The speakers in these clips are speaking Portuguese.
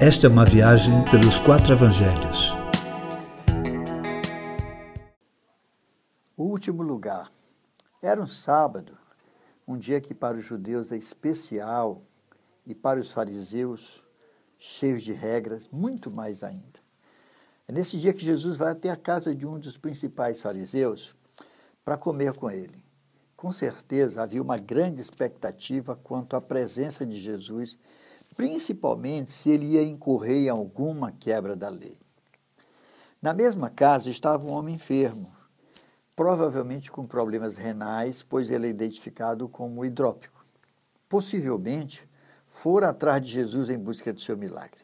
Esta é uma viagem pelos quatro evangelhos. O último lugar. Era um sábado, um dia que para os judeus é especial e para os fariseus, cheios de regras, muito mais ainda. É nesse dia que Jesus vai até a casa de um dos principais fariseus para comer com ele. Com certeza havia uma grande expectativa quanto à presença de Jesus principalmente se ele ia incorrer em alguma quebra da lei. Na mesma casa estava um homem enfermo, provavelmente com problemas renais, pois ele é identificado como hidrópico. Possivelmente fora atrás de Jesus em busca do seu milagre.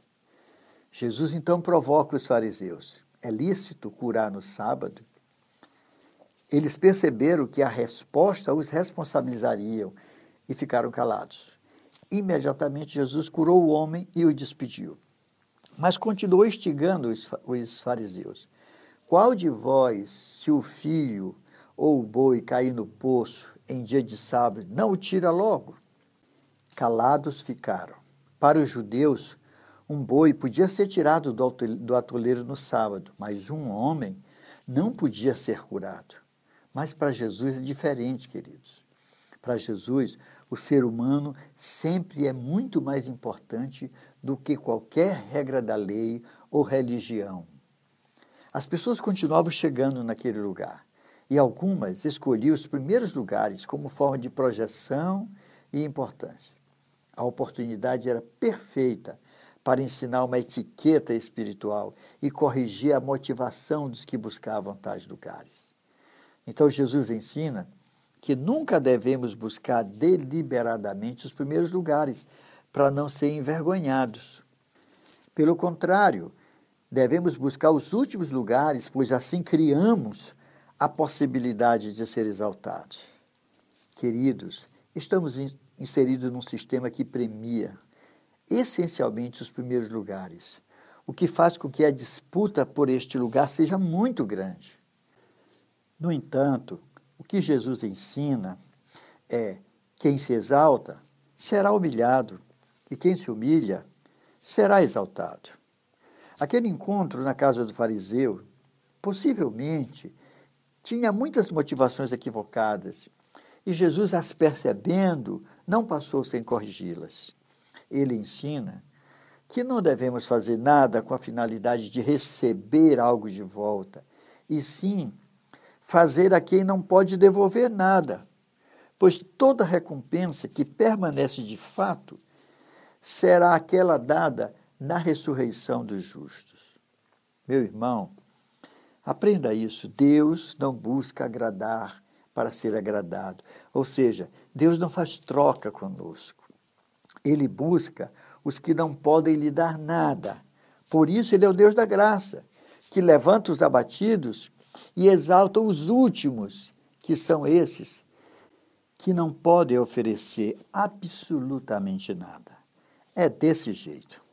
Jesus então provoca os fariseus. É lícito curar no sábado? Eles perceberam que a resposta os responsabilizariam e ficaram calados. Imediatamente Jesus curou o homem e o despediu. Mas continuou instigando os fariseus. Qual de vós, se o filho ou o boi cair no poço em dia de sábado, não o tira logo? Calados ficaram. Para os judeus, um boi podia ser tirado do atoleiro no sábado, mas um homem não podia ser curado. Mas para Jesus é diferente, queridos. Para Jesus, o ser humano sempre é muito mais importante do que qualquer regra da lei ou religião. As pessoas continuavam chegando naquele lugar e algumas escolhiam os primeiros lugares como forma de projeção e importância. A oportunidade era perfeita para ensinar uma etiqueta espiritual e corrigir a motivação dos que buscavam tais lugares. Então Jesus ensina que nunca devemos buscar deliberadamente os primeiros lugares para não ser envergonhados. Pelo contrário, devemos buscar os últimos lugares, pois assim criamos a possibilidade de ser exaltados. Queridos, estamos inseridos num sistema que premia essencialmente os primeiros lugares, o que faz com que a disputa por este lugar seja muito grande. No entanto, o que Jesus ensina é: quem se exalta será humilhado, e quem se humilha será exaltado. Aquele encontro na casa do fariseu possivelmente tinha muitas motivações equivocadas, e Jesus, as percebendo, não passou sem corrigi-las. Ele ensina que não devemos fazer nada com a finalidade de receber algo de volta, e sim fazer a quem não pode devolver nada, pois toda recompensa que permanece de fato será aquela dada na ressurreição dos justos. Meu irmão, aprenda isso. Deus não busca agradar para ser agradado. Ou seja, Deus não faz troca conosco. Ele busca os que não podem lhe dar nada. Por isso, Ele é o Deus da graça, que levanta os abatidos e exalta os últimos, que são esses que não podem oferecer absolutamente nada. É desse jeito.